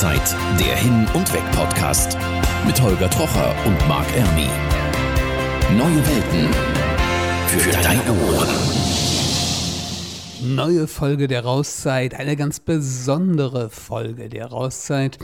Rauszeit, der Hin- und Weg-Podcast mit Holger Trocher und Marc Ermi. Neue Welten für deine Ohren. Neue Folge der Rauszeit, eine ganz besondere Folge der Rauszeit,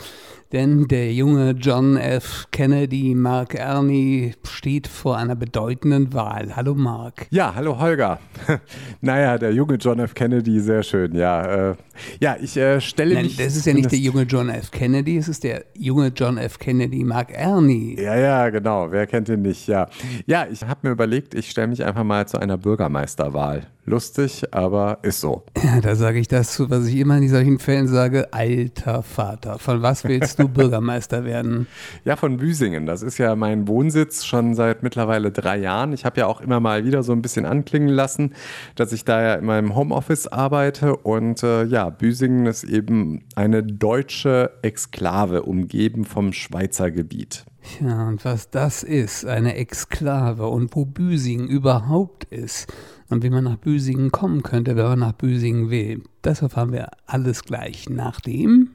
denn der junge John F. Kennedy, Mark Ernie, steht vor einer bedeutenden Wahl. Hallo Mark. Ja, hallo Holger. naja, der junge John F. Kennedy, sehr schön, ja. Äh, ja, ich äh, stelle Nein, mich. das ist ja nicht der junge John F. Kennedy, es ist der junge John F. Kennedy, Mark Ernie. Ja, ja, genau. Wer kennt ihn nicht? Ja, ja ich habe mir überlegt, ich stelle mich einfach mal zu einer Bürgermeisterwahl. Lustig, aber ist so. Ja, da sage ich das zu, was ich immer in solchen Fällen sage: Alter Vater, von was willst du Bürgermeister werden? Ja, von Büsingen. Das ist ja mein Wohnsitz schon seit mittlerweile drei Jahren. Ich habe ja auch immer mal wieder so ein bisschen anklingen lassen, dass ich da ja in meinem Homeoffice arbeite. Und äh, ja, Büsingen ist eben eine deutsche Exklave, umgeben vom Schweizer Gebiet. Ja, und was das ist, eine Exklave und wo Büsingen überhaupt ist und wie man nach Büsingen kommen könnte, wenn man nach Büsingen will. Das erfahren wir alles gleich nach dem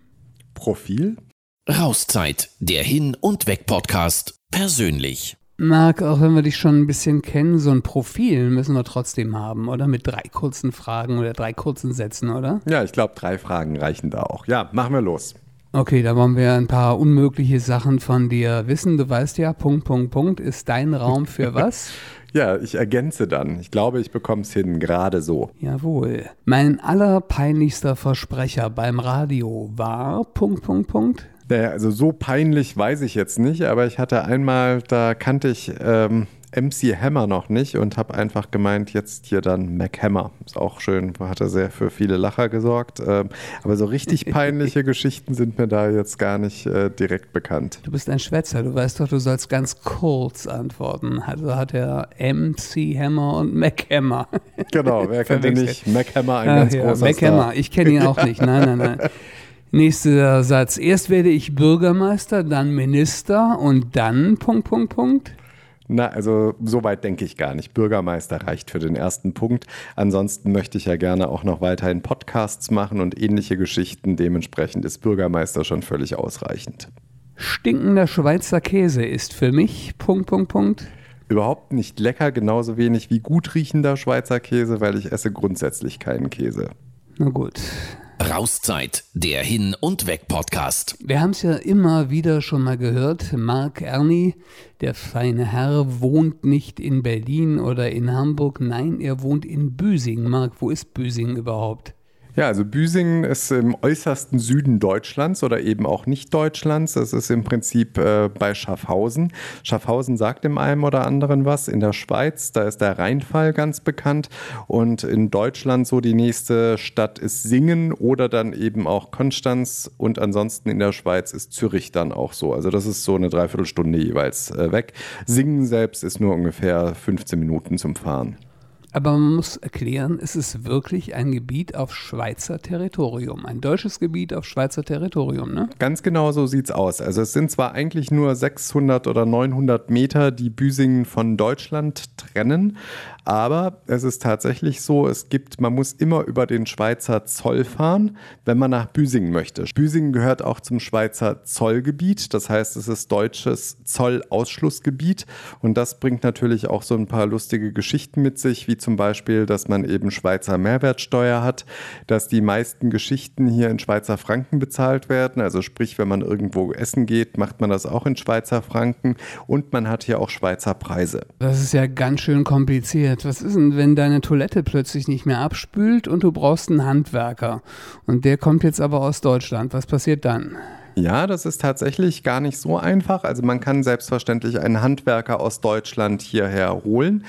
Profil? Rauszeit, der Hin- und Weg-Podcast persönlich. Marc, auch wenn wir dich schon ein bisschen kennen, so ein Profil müssen wir trotzdem haben, oder? Mit drei kurzen Fragen oder drei kurzen Sätzen, oder? Ja, ich glaube, drei Fragen reichen da auch. Ja, machen wir los. Okay, da wollen wir ein paar unmögliche Sachen von dir wissen. Du weißt ja, Punkt, Punkt, Punkt ist dein Raum für was? Ja, ich ergänze dann. Ich glaube, ich bekomme es hin, gerade so. Jawohl. Mein allerpeinlichster Versprecher beim Radio war Punkt, Punkt, Punkt. Naja, also so peinlich weiß ich jetzt nicht, aber ich hatte einmal, da kannte ich ähm, MC Hammer noch nicht und habe einfach gemeint, jetzt hier dann Mac Hammer. Ist auch schön, hatte sehr für viele Lacher gesorgt. Ähm, aber so richtig peinliche Geschichten sind mir da jetzt gar nicht äh, direkt bekannt. Du bist ein Schwätzer, du weißt doch, du sollst ganz kurz antworten. Also hat er MC Hammer und Mac Hammer. Genau, wer kennt ihn nicht? Mac Hammer, ein Ach ganz ja, großer Mac Star. Hammer, ich kenne ihn auch nicht. Nein, nein, nein. Nächster Satz. Erst werde ich Bürgermeister, dann Minister und dann Punkt, Punkt, Punkt. Na, also so weit denke ich gar nicht. Bürgermeister reicht für den ersten Punkt. Ansonsten möchte ich ja gerne auch noch weiterhin Podcasts machen und ähnliche Geschichten. Dementsprechend ist Bürgermeister schon völlig ausreichend. Stinkender Schweizer Käse ist für mich Punkt, Punkt, Punkt. Überhaupt nicht lecker, genauso wenig wie gut riechender Schweizer Käse, weil ich esse grundsätzlich keinen Käse. Na gut. Rauszeit, der Hin- und Weg-Podcast. Wir haben es ja immer wieder schon mal gehört. Mark Ernie, der feine Herr, wohnt nicht in Berlin oder in Hamburg. Nein, er wohnt in Büsingen. Mark, wo ist Büsingen überhaupt? Ja, also Büsingen ist im äußersten Süden Deutschlands oder eben auch nicht Deutschlands. Das ist im Prinzip äh, bei Schaffhausen. Schaffhausen sagt dem einen oder anderen was. In der Schweiz, da ist der Rheinfall ganz bekannt. Und in Deutschland so die nächste Stadt ist Singen oder dann eben auch Konstanz. Und ansonsten in der Schweiz ist Zürich dann auch so. Also das ist so eine Dreiviertelstunde jeweils äh, weg. Singen selbst ist nur ungefähr 15 Minuten zum Fahren. Aber man muss erklären, es ist wirklich ein Gebiet auf Schweizer Territorium. Ein deutsches Gebiet auf Schweizer Territorium, ne? Ganz genau so sieht's aus. Also es sind zwar eigentlich nur 600 oder 900 Meter, die Büsingen von Deutschland trennen, aber es ist tatsächlich so, es gibt, man muss immer über den Schweizer Zoll fahren, wenn man nach Büsingen möchte. Büsingen gehört auch zum Schweizer Zollgebiet, das heißt, es ist deutsches Zollausschlussgebiet und das bringt natürlich auch so ein paar lustige Geschichten mit sich, wie zum Beispiel, dass man eben Schweizer Mehrwertsteuer hat, dass die meisten Geschichten hier in Schweizer Franken bezahlt werden, also sprich, wenn man irgendwo essen geht, macht man das auch in Schweizer Franken und man hat hier auch Schweizer Preise. Das ist ja ganz schön kompliziert. Was ist denn, wenn deine Toilette plötzlich nicht mehr abspült und du brauchst einen Handwerker und der kommt jetzt aber aus Deutschland? Was passiert dann? Ja, das ist tatsächlich gar nicht so einfach. Also man kann selbstverständlich einen Handwerker aus Deutschland hierher holen.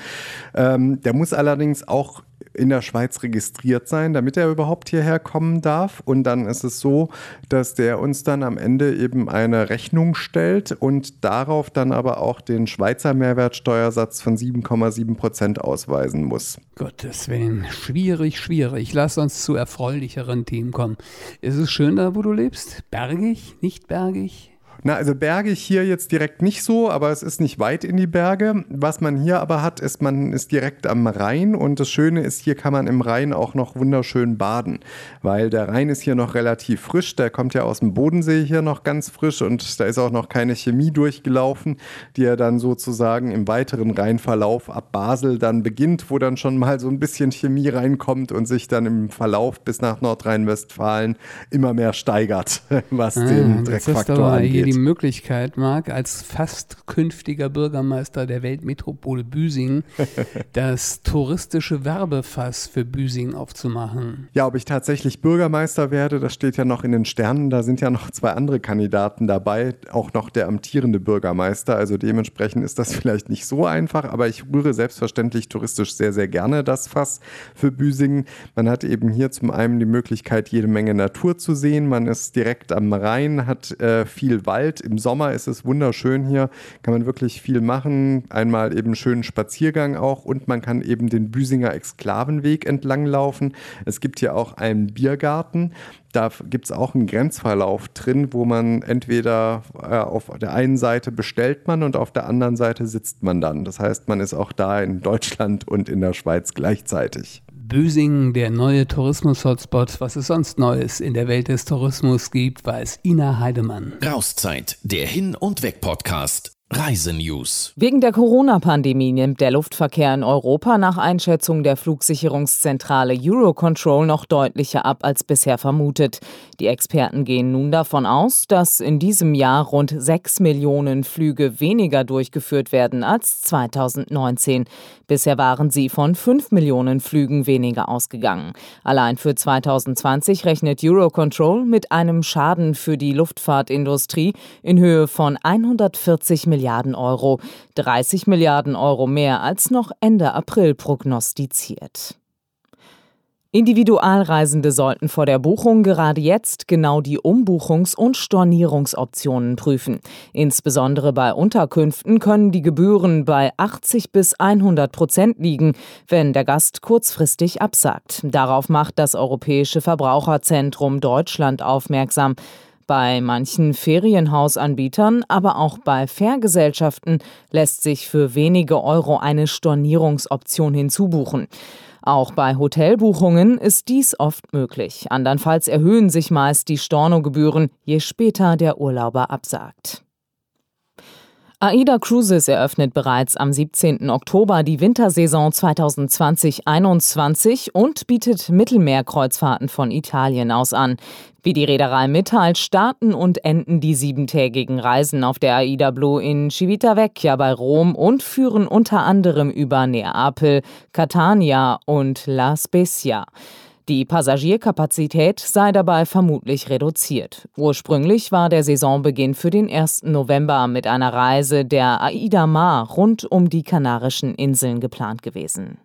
Ähm, der muss allerdings auch in der Schweiz registriert sein, damit er überhaupt hierher kommen darf. Und dann ist es so, dass der uns dann am Ende eben eine Rechnung stellt und darauf dann aber auch den Schweizer Mehrwertsteuersatz von 7,7 Prozent ausweisen muss. Gottes Willen, schwierig, schwierig. Lass uns zu erfreulicheren Themen kommen. Ist es schön da, wo du lebst? Bergig, nicht bergig? Na, also bergig hier jetzt direkt nicht so, aber es ist nicht weit in die Berge. Was man hier aber hat, ist, man ist direkt am Rhein und das Schöne ist, hier kann man im Rhein auch noch wunderschön baden, weil der Rhein ist hier noch relativ frisch, der kommt ja aus dem Bodensee hier noch ganz frisch und da ist auch noch keine Chemie durchgelaufen, die ja dann sozusagen im weiteren Rheinverlauf ab Basel dann beginnt, wo dann schon mal so ein bisschen Chemie reinkommt und sich dann im Verlauf bis nach Nordrhein-Westfalen immer mehr steigert, was ah, den Dreckfaktor angeht die Möglichkeit, Marc, als fast künftiger Bürgermeister der Weltmetropole Büsingen, das touristische Werbefass für Büsingen aufzumachen. Ja, ob ich tatsächlich Bürgermeister werde, das steht ja noch in den Sternen. Da sind ja noch zwei andere Kandidaten dabei, auch noch der amtierende Bürgermeister. Also dementsprechend ist das vielleicht nicht so einfach, aber ich rühre selbstverständlich touristisch sehr, sehr gerne das Fass für Büsingen. Man hat eben hier zum einen die Möglichkeit, jede Menge Natur zu sehen. Man ist direkt am Rhein, hat äh, viel Wald Wald. Im Sommer ist es wunderschön hier, kann man wirklich viel machen. Einmal eben schönen Spaziergang auch und man kann eben den Büsinger Exklavenweg entlang laufen. Es gibt hier auch einen Biergarten. Da gibt es auch einen Grenzverlauf drin, wo man entweder äh, auf der einen Seite bestellt man und auf der anderen Seite sitzt man dann. Das heißt, man ist auch da in Deutschland und in der Schweiz gleichzeitig. Bösingen, der neue Tourismus-Hotspot, was es sonst Neues in der Welt des Tourismus gibt, weiß Ina Heidemann. Rauszeit, der Hin- und Weg-Podcast. Reisenews. Wegen der Corona-Pandemie nimmt der Luftverkehr in Europa nach Einschätzung der Flugsicherungszentrale Eurocontrol noch deutlicher ab als bisher vermutet. Die Experten gehen nun davon aus, dass in diesem Jahr rund 6 Millionen Flüge weniger durchgeführt werden als 2019. Bisher waren sie von 5 Millionen Flügen weniger ausgegangen. Allein für 2020 rechnet Eurocontrol mit einem Schaden für die Luftfahrtindustrie in Höhe von 140 Milliarden Milliarden Euro, 30 Milliarden Euro mehr als noch Ende April prognostiziert. Individualreisende sollten vor der Buchung gerade jetzt genau die Umbuchungs- und Stornierungsoptionen prüfen. Insbesondere bei Unterkünften können die Gebühren bei 80 bis 100 Prozent liegen, wenn der Gast kurzfristig absagt. Darauf macht das Europäische Verbraucherzentrum Deutschland aufmerksam. Bei manchen Ferienhausanbietern, aber auch bei Fährgesellschaften lässt sich für wenige Euro eine Stornierungsoption hinzubuchen. Auch bei Hotelbuchungen ist dies oft möglich. Andernfalls erhöhen sich meist die Stornogebühren, je später der Urlauber absagt. AIDA Cruises eröffnet bereits am 17. Oktober die Wintersaison 2020-21 und bietet Mittelmeerkreuzfahrten von Italien aus an. Wie die Reederei mitteilt, starten und enden die siebentägigen Reisen auf der AIDA Blue in Civitavecchia bei Rom und führen unter anderem über Neapel, Catania und La Spezia. Die Passagierkapazität sei dabei vermutlich reduziert. Ursprünglich war der Saisonbeginn für den 1. November mit einer Reise der Aida Mar rund um die Kanarischen Inseln geplant gewesen.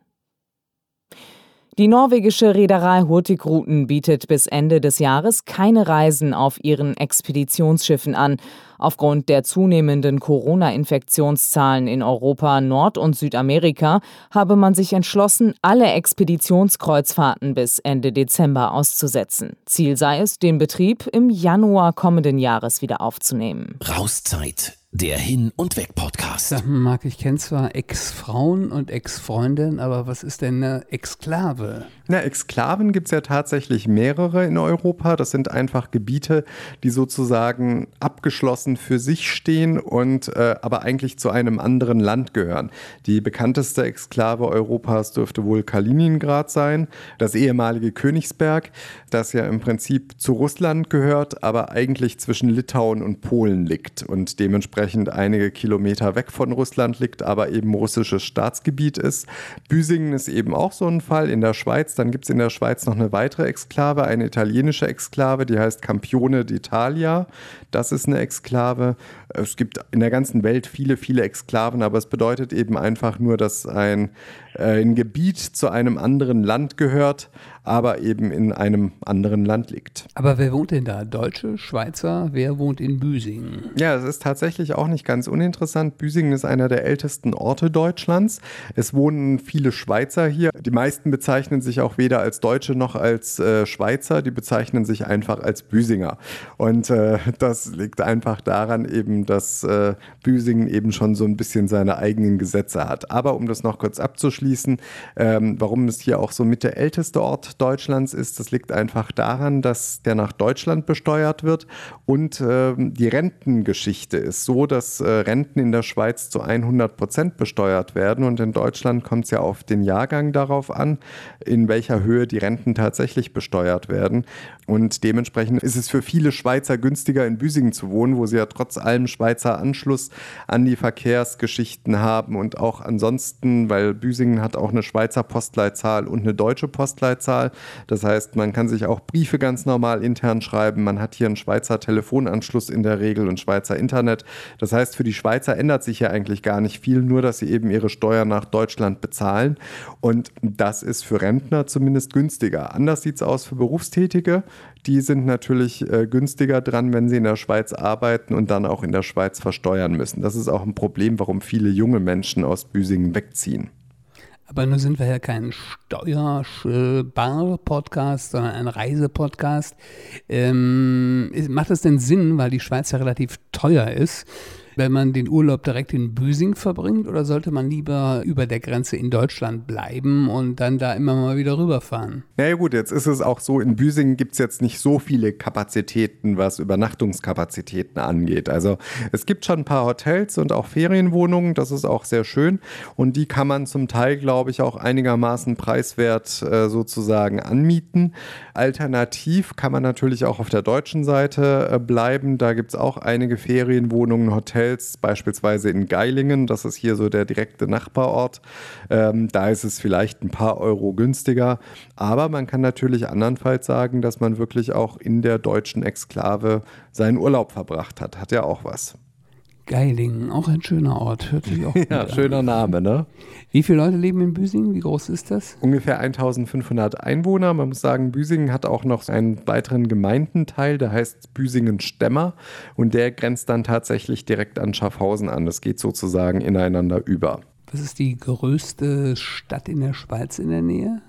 Die norwegische Reederei Hurtigruten bietet bis Ende des Jahres keine Reisen auf ihren Expeditionsschiffen an. Aufgrund der zunehmenden Corona-Infektionszahlen in Europa, Nord- und Südamerika habe man sich entschlossen, alle Expeditionskreuzfahrten bis Ende Dezember auszusetzen. Ziel sei es, den Betrieb im Januar kommenden Jahres wieder aufzunehmen. Rauszeit der Hin- und Weg-Podcast. Marc, ich kenne zwar Ex-Frauen und Ex-Freundinnen, aber was ist denn eine Exklave? Na, Exklaven gibt es ja tatsächlich mehrere in Europa. Das sind einfach Gebiete, die sozusagen abgeschlossen für sich stehen und äh, aber eigentlich zu einem anderen Land gehören. Die bekannteste Exklave Europas dürfte wohl Kaliningrad sein, das ehemalige Königsberg, das ja im Prinzip zu Russland gehört, aber eigentlich zwischen Litauen und Polen liegt und dementsprechend einige Kilometer weg von Russland liegt, aber eben russisches Staatsgebiet ist. Büsingen ist eben auch so ein Fall in der Schweiz dann gibt es in der Schweiz noch eine weitere Exklave, eine italienische Exklave, die heißt Campione d'Italia. Das ist eine Exklave habe, es gibt in der ganzen Welt viele, viele Exklaven, aber es bedeutet eben einfach nur, dass ein, äh, ein Gebiet zu einem anderen Land gehört, aber eben in einem anderen Land liegt. Aber wer wohnt denn da? Deutsche, Schweizer? Wer wohnt in Büsingen? Ja, es ist tatsächlich auch nicht ganz uninteressant. Büsingen ist einer der ältesten Orte Deutschlands. Es wohnen viele Schweizer hier. Die meisten bezeichnen sich auch weder als Deutsche noch als äh, Schweizer. Die bezeichnen sich einfach als Büsinger. Und äh, das liegt einfach daran eben, dass äh, Büsingen eben schon so ein bisschen seine eigenen Gesetze hat. Aber um das noch kurz abzuschließen, ähm, warum es hier auch so mit der älteste Ort Deutschlands ist. Das liegt einfach daran, dass der nach Deutschland besteuert wird und äh, die Rentengeschichte ist so, dass äh, Renten in der Schweiz zu 100 Prozent besteuert werden und in Deutschland kommt es ja auf den Jahrgang darauf an, in welcher Höhe die Renten tatsächlich besteuert werden und dementsprechend ist es für viele Schweizer günstiger in Büsingen zu wohnen, wo sie ja trotz allem Schweizer Anschluss an die Verkehrsgeschichten haben und auch ansonsten, weil Büsingen hat auch eine Schweizer Postleitzahl und eine deutsche Postleitzahl das heißt, man kann sich auch Briefe ganz normal intern schreiben. Man hat hier einen Schweizer Telefonanschluss in der Regel und Schweizer Internet. Das heißt, für die Schweizer ändert sich ja eigentlich gar nicht viel, nur dass sie eben ihre Steuern nach Deutschland bezahlen. Und das ist für Rentner zumindest günstiger. Anders sieht es aus für Berufstätige. Die sind natürlich äh, günstiger dran, wenn sie in der Schweiz arbeiten und dann auch in der Schweiz versteuern müssen. Das ist auch ein Problem, warum viele junge Menschen aus Büsingen wegziehen. Aber nun sind wir ja kein Steuerbar-Podcast, sondern ein Reisepodcast. Ähm, macht es denn Sinn, weil die Schweiz ja relativ teuer ist, wenn man den Urlaub direkt in Büsing verbringt oder sollte man lieber über der Grenze in Deutschland bleiben und dann da immer mal wieder rüberfahren? Na ja, gut, jetzt ist es auch so, in Büsingen gibt es jetzt nicht so viele Kapazitäten, was Übernachtungskapazitäten angeht. Also es gibt schon ein paar Hotels und auch Ferienwohnungen, das ist auch sehr schön und die kann man zum Teil, glaube ich, auch einigermaßen preiswert äh, sozusagen anmieten. Alternativ kann man natürlich auch auf der deutschen Seite äh, bleiben. Da gibt es auch einige Ferienwohnungen, Hotels, Hotels, beispielsweise in Geilingen, das ist hier so der direkte Nachbarort. Ähm, da ist es vielleicht ein paar Euro günstiger. Aber man kann natürlich andernfalls sagen, dass man wirklich auch in der deutschen Exklave seinen Urlaub verbracht hat. Hat ja auch was. Geilingen, auch ein schöner Ort, hört sich auch Ja, an. schöner Name, ne? Wie viele Leute leben in Büsingen? Wie groß ist das? Ungefähr 1500 Einwohner. Man muss sagen, Büsingen hat auch noch einen weiteren Gemeindenteil, der heißt Büsingen-Stemmer und der grenzt dann tatsächlich direkt an Schaffhausen an. Das geht sozusagen ineinander über. Was ist die größte Stadt in der Schweiz in der Nähe?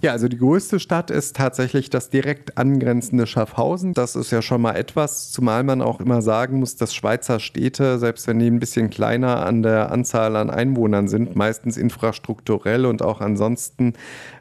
Ja, also die größte Stadt ist tatsächlich das direkt angrenzende Schaffhausen. Das ist ja schon mal etwas, zumal man auch immer sagen muss, dass Schweizer Städte, selbst wenn die ein bisschen kleiner an der Anzahl an Einwohnern sind, meistens infrastrukturell und auch ansonsten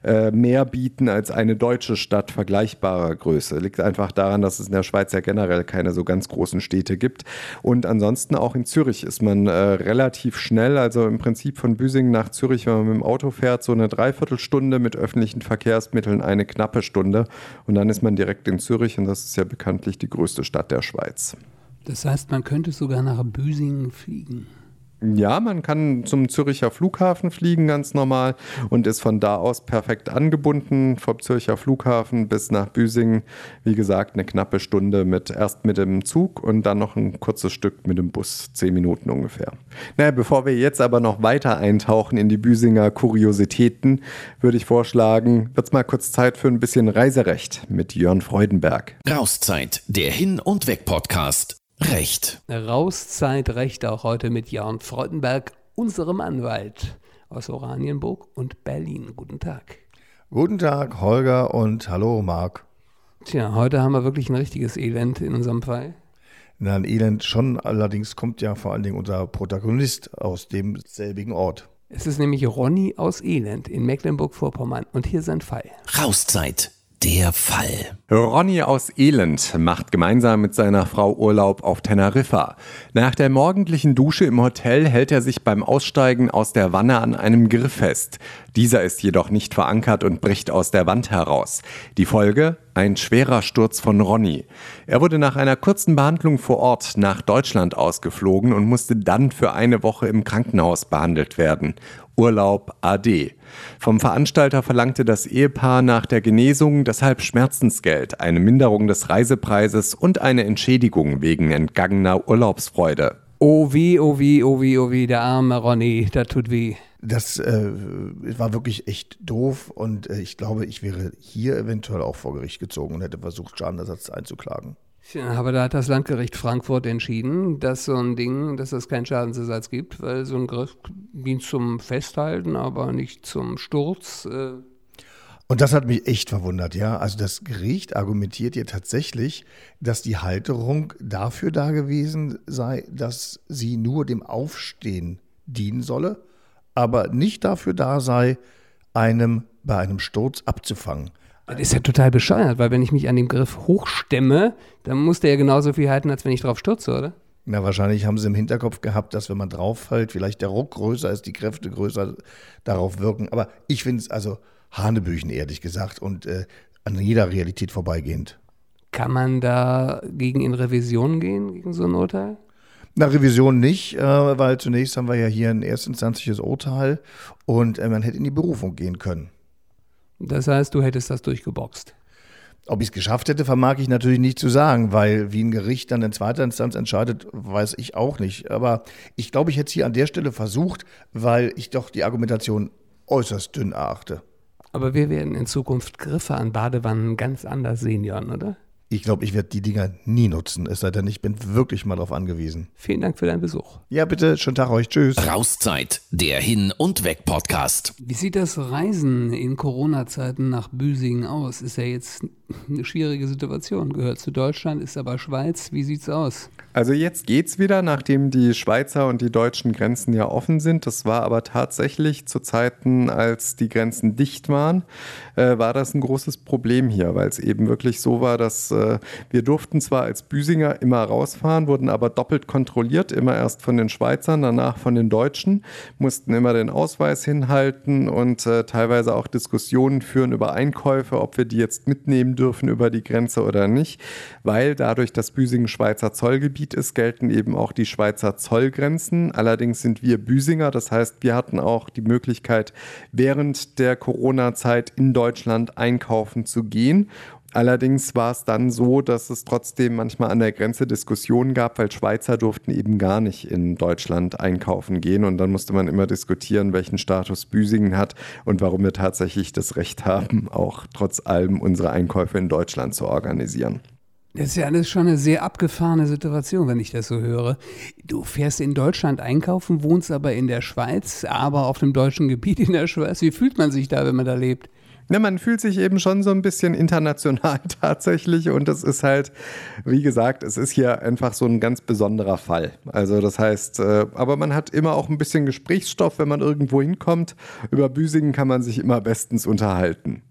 äh, mehr bieten als eine deutsche Stadt vergleichbarer Größe. Liegt einfach daran, dass es in der Schweiz ja generell keine so ganz großen Städte gibt. Und ansonsten auch in Zürich ist man äh, relativ schnell, also im Prinzip von Büsingen nach Zürich, wenn man mit dem Auto fährt, so eine Dreiviertelstunde mit öffentlichen Verkehrsmitteln eine knappe Stunde und dann ist man direkt in Zürich und das ist ja bekanntlich die größte Stadt der Schweiz. Das heißt, man könnte sogar nach Büsingen fliegen. Ja, man kann zum Züricher Flughafen fliegen ganz normal und ist von da aus perfekt angebunden vom Zürcher Flughafen bis nach Büsingen. Wie gesagt, eine knappe Stunde mit erst mit dem Zug und dann noch ein kurzes Stück mit dem Bus, zehn Minuten ungefähr. Naja, bevor wir jetzt aber noch weiter eintauchen in die Büsinger Kuriositäten, würde ich vorschlagen, wird es mal kurz Zeit für ein bisschen Reiserecht mit Jörn Freudenberg. Rauszeit, der Hin- und Weg-Podcast. Recht. Rauszeit Recht auch heute mit Jan Freudenberg, unserem Anwalt aus Oranienburg und Berlin. Guten Tag. Guten Tag, Holger und hallo, Marc. Tja, heute haben wir wirklich ein richtiges Elend in unserem Fall. Na, ein Elend schon, allerdings kommt ja vor allen Dingen unser Protagonist aus demselbigen Ort. Es ist nämlich Ronny aus Elend in Mecklenburg-Vorpommern und hier sein Fall. Rauszeit der Fall. Ronny aus Elend macht gemeinsam mit seiner Frau Urlaub auf Teneriffa. Nach der morgendlichen Dusche im Hotel hält er sich beim Aussteigen aus der Wanne an einem Griff fest. Dieser ist jedoch nicht verankert und bricht aus der Wand heraus. Die Folge? Ein schwerer Sturz von Ronny. Er wurde nach einer kurzen Behandlung vor Ort nach Deutschland ausgeflogen und musste dann für eine Woche im Krankenhaus behandelt werden. Urlaub AD. Vom Veranstalter verlangte das Ehepaar nach der Genesung deshalb Schmerzensgeld, eine Minderung des Reisepreises und eine Entschädigung wegen entgangener Urlaubsfreude. Oh wie, oh wie, oh wie, oh wie, der arme Ronny, das tut weh. Das äh, war wirklich echt doof und äh, ich glaube, ich wäre hier eventuell auch vor Gericht gezogen und hätte versucht, Schadenersatz einzuklagen. Ja, aber da hat das Landgericht Frankfurt entschieden, dass so ein Ding, dass es keinen Schadensersatz gibt, weil so ein Griff dient zum Festhalten, aber nicht zum Sturz. Äh. Und das hat mich echt verwundert, ja. Also das Gericht argumentiert hier tatsächlich, dass die Halterung dafür da gewesen sei, dass sie nur dem Aufstehen dienen solle aber nicht dafür da sei, einem bei einem Sturz abzufangen. Das ist ja total bescheuert, weil wenn ich mich an dem Griff hochstemme, dann muss der ja genauso viel halten, als wenn ich drauf stürze, oder? Na, wahrscheinlich haben sie im Hinterkopf gehabt, dass wenn man drauf fällt, vielleicht der Ruck größer ist, die Kräfte größer darauf wirken. Aber ich finde es also Hanebüchen, ehrlich gesagt, und äh, an jeder Realität vorbeigehend. Kann man da gegen in Revision gehen, gegen so ein Urteil? Na, Revision nicht, äh, weil zunächst haben wir ja hier ein erstinstanzliches Urteil und äh, man hätte in die Berufung gehen können. Das heißt, du hättest das durchgeboxt. Ob ich es geschafft hätte, vermag ich natürlich nicht zu sagen, weil wie ein Gericht dann in zweiter Instanz entscheidet, weiß ich auch nicht. Aber ich glaube, ich hätte es hier an der Stelle versucht, weil ich doch die Argumentation äußerst dünn erachte. Aber wir werden in Zukunft Griffe an Badewannen ganz anders sehen, Jan, oder? Ich glaube, ich werde die Dinger nie nutzen, es sei denn, ich bin wirklich mal darauf angewiesen. Vielen Dank für deinen Besuch. Ja, bitte, schönen Tag euch. Tschüss. Rauszeit, der Hin- und Weg-Podcast. Wie sieht das Reisen in Corona-Zeiten nach Büsingen aus? Ist ja jetzt eine schwierige Situation. Gehört zu Deutschland, ist aber Schweiz. Wie sieht's aus? Also jetzt geht's wieder, nachdem die Schweizer und die deutschen Grenzen ja offen sind. Das war aber tatsächlich zu Zeiten, als die Grenzen dicht waren, äh, war das ein großes Problem hier, weil es eben wirklich so war, dass äh, wir durften zwar als Büsinger immer rausfahren, wurden aber doppelt kontrolliert, immer erst von den Schweizern, danach von den Deutschen, mussten immer den Ausweis hinhalten und äh, teilweise auch Diskussionen führen über Einkäufe, ob wir die jetzt mitnehmen dürfen über die Grenze oder nicht, weil dadurch das Büsingen Schweizer Zollgebiet ist, gelten eben auch die Schweizer Zollgrenzen. Allerdings sind wir Büsinger, das heißt, wir hatten auch die Möglichkeit, während der Corona-Zeit in Deutschland einkaufen zu gehen Allerdings war es dann so, dass es trotzdem manchmal an der Grenze Diskussionen gab, weil Schweizer durften eben gar nicht in Deutschland einkaufen gehen. Und dann musste man immer diskutieren, welchen Status Büsingen hat und warum wir tatsächlich das Recht haben, auch trotz allem unsere Einkäufe in Deutschland zu organisieren. Das ist ja alles schon eine sehr abgefahrene Situation, wenn ich das so höre. Du fährst in Deutschland einkaufen, wohnst aber in der Schweiz, aber auf dem deutschen Gebiet in der Schweiz. Wie fühlt man sich da, wenn man da lebt? Ne, man fühlt sich eben schon so ein bisschen international tatsächlich und es ist halt, wie gesagt, es ist hier einfach so ein ganz besonderer Fall. Also das heißt, äh, aber man hat immer auch ein bisschen Gesprächsstoff, wenn man irgendwo hinkommt. Über Büsingen kann man sich immer bestens unterhalten.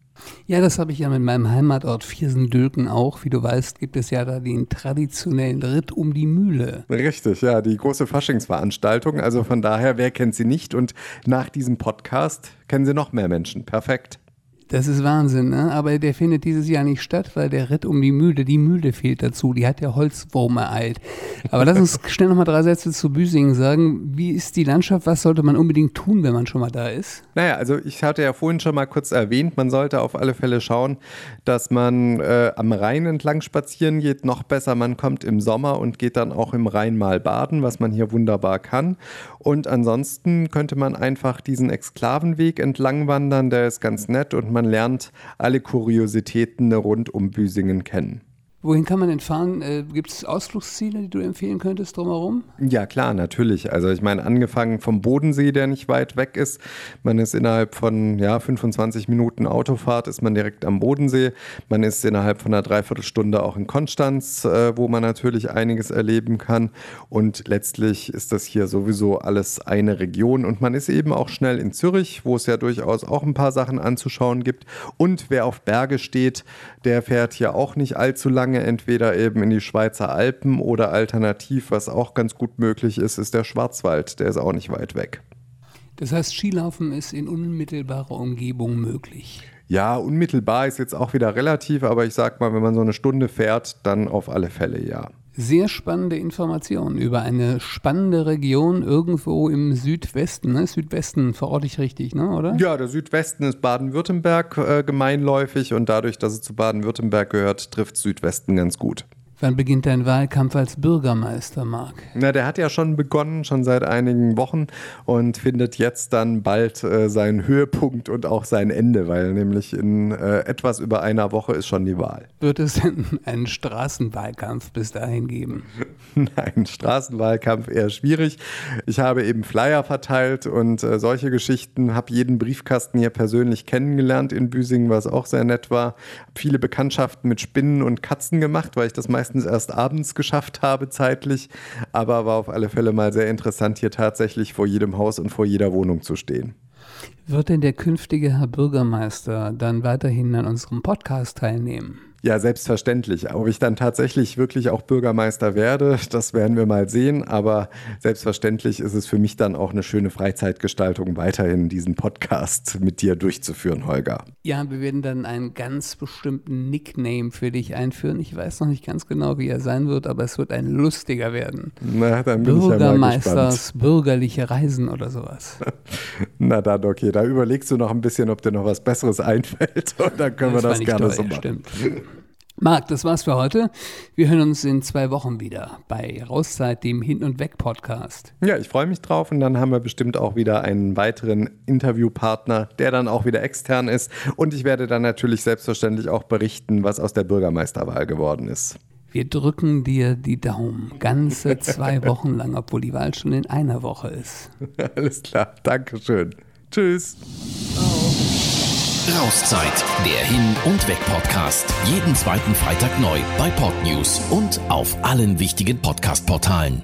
Ja, das habe ich ja mit meinem Heimatort Viersen-Dülken auch. Wie du weißt, gibt es ja da den traditionellen Ritt um die Mühle. Richtig, ja, die große Faschingsveranstaltung. Also von daher, wer kennt sie nicht? Und nach diesem Podcast kennen sie noch mehr Menschen. Perfekt. Das ist Wahnsinn, ne? aber der findet dieses Jahr nicht statt, weil der Ritt um die Mühle, die Mühle fehlt dazu, die hat der Holzwurm ereilt. Aber lass uns schnell nochmal drei Sätze zu Büsingen sagen. Wie ist die Landschaft? Was sollte man unbedingt tun, wenn man schon mal da ist? Naja, also ich hatte ja vorhin schon mal kurz erwähnt, man sollte auf alle Fälle schauen, dass man äh, am Rhein entlang spazieren geht. Noch besser, man kommt im Sommer und geht dann auch im Rhein mal baden, was man hier wunderbar kann. Und ansonsten könnte man einfach diesen Exklavenweg entlang wandern, der ist ganz nett und man lernt alle Kuriositäten rund um Büsingen kennen. Wohin kann man denn fahren? Äh, Gibt es Ausflugsziele, die du empfehlen könntest drumherum? Ja, klar, natürlich. Also ich meine, angefangen vom Bodensee, der nicht weit weg ist. Man ist innerhalb von ja, 25 Minuten Autofahrt, ist man direkt am Bodensee. Man ist innerhalb von einer Dreiviertelstunde auch in Konstanz, äh, wo man natürlich einiges erleben kann. Und letztlich ist das hier sowieso alles eine Region. Und man ist eben auch schnell in Zürich, wo es ja durchaus auch ein paar Sachen anzuschauen gibt. Und wer auf Berge steht, der fährt hier auch nicht allzu lange Gange entweder eben in die Schweizer Alpen oder alternativ, was auch ganz gut möglich ist, ist der Schwarzwald. Der ist auch nicht weit weg. Das heißt, Skilaufen ist in unmittelbarer Umgebung möglich. Ja, unmittelbar ist jetzt auch wieder relativ, aber ich sag mal, wenn man so eine Stunde fährt, dann auf alle Fälle ja. Sehr spannende Informationen über eine spannende Region irgendwo im Südwesten. Ne? Südwesten verorte ich richtig, ne? oder? Ja, der Südwesten ist Baden-Württemberg äh, gemeinläufig und dadurch, dass es zu Baden-Württemberg gehört, trifft Südwesten ganz gut. Wann beginnt dein Wahlkampf als Bürgermeister, Marc? Na, der hat ja schon begonnen, schon seit einigen Wochen und findet jetzt dann bald äh, seinen Höhepunkt und auch sein Ende, weil nämlich in äh, etwas über einer Woche ist schon die Wahl. Wird es denn einen Straßenwahlkampf bis dahin geben? Nein, Straßenwahlkampf eher schwierig. Ich habe eben Flyer verteilt und äh, solche Geschichten, habe jeden Briefkasten hier persönlich kennengelernt in Büsingen, was auch sehr nett war. Hab viele Bekanntschaften mit Spinnen und Katzen gemacht, weil ich das meist meistens erst abends geschafft habe zeitlich, aber war auf alle Fälle mal sehr interessant, hier tatsächlich vor jedem Haus und vor jeder Wohnung zu stehen. Wird denn der künftige Herr Bürgermeister dann weiterhin an unserem Podcast teilnehmen? Ja, selbstverständlich. Ob ich dann tatsächlich wirklich auch Bürgermeister werde, das werden wir mal sehen. Aber selbstverständlich ist es für mich dann auch eine schöne Freizeitgestaltung, weiterhin diesen Podcast mit dir durchzuführen, Holger. Ja, wir werden dann einen ganz bestimmten Nickname für dich einführen. Ich weiß noch nicht ganz genau, wie er sein wird, aber es wird ein lustiger werden. Na, dann bin Bürgermeisters ich ja bürgerliche Reisen oder sowas. Na dann, okay. Da überlegst du noch ein bisschen, ob dir noch was Besseres einfällt. Und dann können das wir das gerne toll, so machen. Stimmt. Marc, das war's für heute. Wir hören uns in zwei Wochen wieder bei Rauszeit, dem Hin- und Weg-Podcast. Ja, ich freue mich drauf und dann haben wir bestimmt auch wieder einen weiteren Interviewpartner, der dann auch wieder extern ist. Und ich werde dann natürlich selbstverständlich auch berichten, was aus der Bürgermeisterwahl geworden ist. Wir drücken dir die Daumen. Ganze zwei Wochen lang, obwohl die Wahl schon in einer Woche ist. Alles klar, Dankeschön. Tschüss. Rauszeit, der Hin- und Weg-Podcast. Jeden zweiten Freitag neu bei Podnews und auf allen wichtigen Podcast-Portalen.